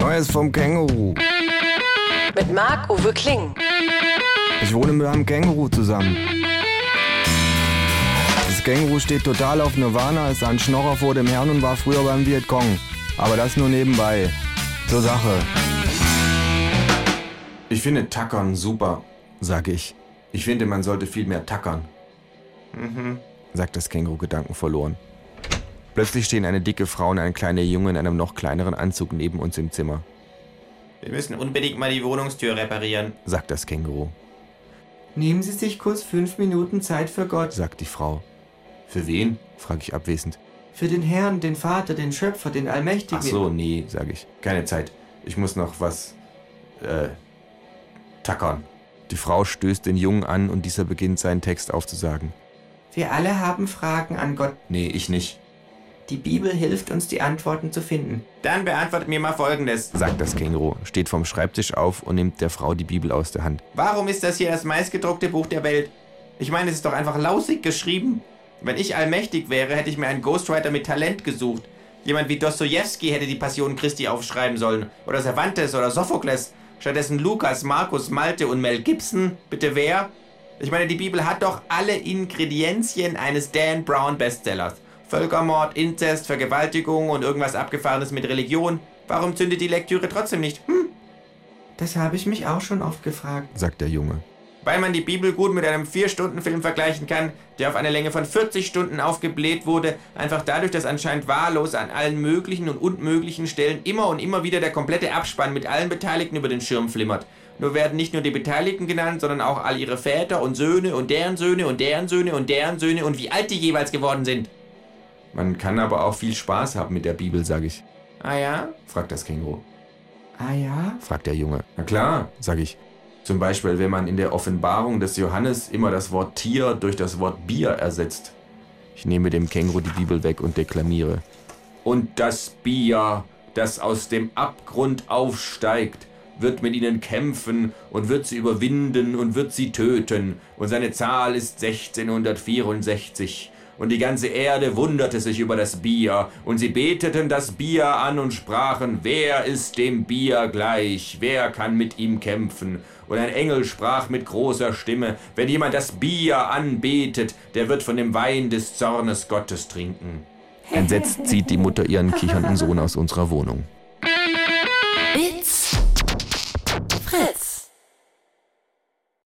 Neues vom Känguru. Mit Marc-Uwe Kling. Ich wohne mit einem Känguru zusammen. Das Känguru steht total auf Nirvana, ist ein Schnorrer vor dem Herrn und war früher beim Vietcong. Aber das nur nebenbei. Zur Sache. Ich finde Tackern super, sage ich. Ich finde, man sollte viel mehr tackern. Mhm, sagt das Känguru gedankenverloren. Plötzlich stehen eine dicke Frau und ein kleiner Junge in einem noch kleineren Anzug neben uns im Zimmer, Wir müssen unbedingt mal die Wohnungstür reparieren. sagt das Känguru, Nehmen Sie sich kurz fünf Minuten Zeit für Gott. sagt die Frau. Für wen? frage ich abwesend. Für den Herrn, den Vater, den Schöpfer, den Allmächtigen. Ach so, nee, sage ich. Keine Zeit. Ich muss noch was, äh, tackern. Die Frau stößt den Jungen an und dieser beginnt seinen Text aufzusagen. Wir alle haben Fragen an Gott. Nee, ich nicht, Die Bibel hilft uns, die Antworten zu finden. Dann beantwortet mir mal Folgendes. sagt das Känguru, steht vom Schreibtisch auf und nimmt der Frau die Bibel aus der Hand. Warum ist das hier das meistgedruckte Buch der Welt? Ich meine, es ist doch einfach lausig geschrieben. Wenn ich allmächtig wäre, hätte ich mir einen Ghostwriter mit Talent gesucht. Jemand wie Dostoevsky hätte die Passion Christi aufschreiben sollen. Oder Cervantes oder Sophokles. Stattdessen Lukas, Markus, Malte und Mel Gibson. Bitte wer? Ich meine, die Bibel hat doch alle Ingredienzien eines Dan Brown Bestsellers. Völkermord, Inzest, Vergewaltigung und irgendwas Abgefahrenes mit Religion. Warum zündet die Lektüre trotzdem nicht? Hm? Das habe ich mich auch schon oft gefragt. sagt der Junge. Weil man die Bibel gut mit einem 4-Stunden-Film vergleichen kann, der auf eine Länge von 40 Stunden aufgebläht wurde, einfach dadurch, dass anscheinend wahllos an allen möglichen und unmöglichen Stellen immer und immer wieder der komplette Abspann mit allen Beteiligten über den Schirm flimmert. Nur werden nicht nur die Beteiligten genannt, sondern auch all ihre Väter und Söhne und deren Söhne und deren Söhne und deren Söhne und wie alt die jeweils geworden sind. Man kann aber auch viel Spaß haben mit der Bibel, sage ich, Ah ja? fragt das Känguru. Ah ja? fragt der Junge. Na klar, sage ich. Zum Beispiel, wenn man in der Offenbarung des Johannes immer das Wort Tier durch das Wort Bier ersetzt. Ich nehme dem Känguru die Bibel weg und deklamiere. Und das Bier, das aus dem Abgrund aufsteigt, wird mit ihnen kämpfen und wird sie überwinden und wird sie töten. Und seine Zahl ist 1664. Und die ganze Erde wunderte sich über das Bier, und sie beteten das Bier an und sprachen, wer ist dem Bier gleich, wer kann mit ihm kämpfen? Und ein Engel sprach mit großer Stimme, wenn jemand das Bier anbetet, der wird von dem Wein des Zornes Gottes trinken. Entsetzt zieht die Mutter ihren kichernden Sohn aus unserer Wohnung.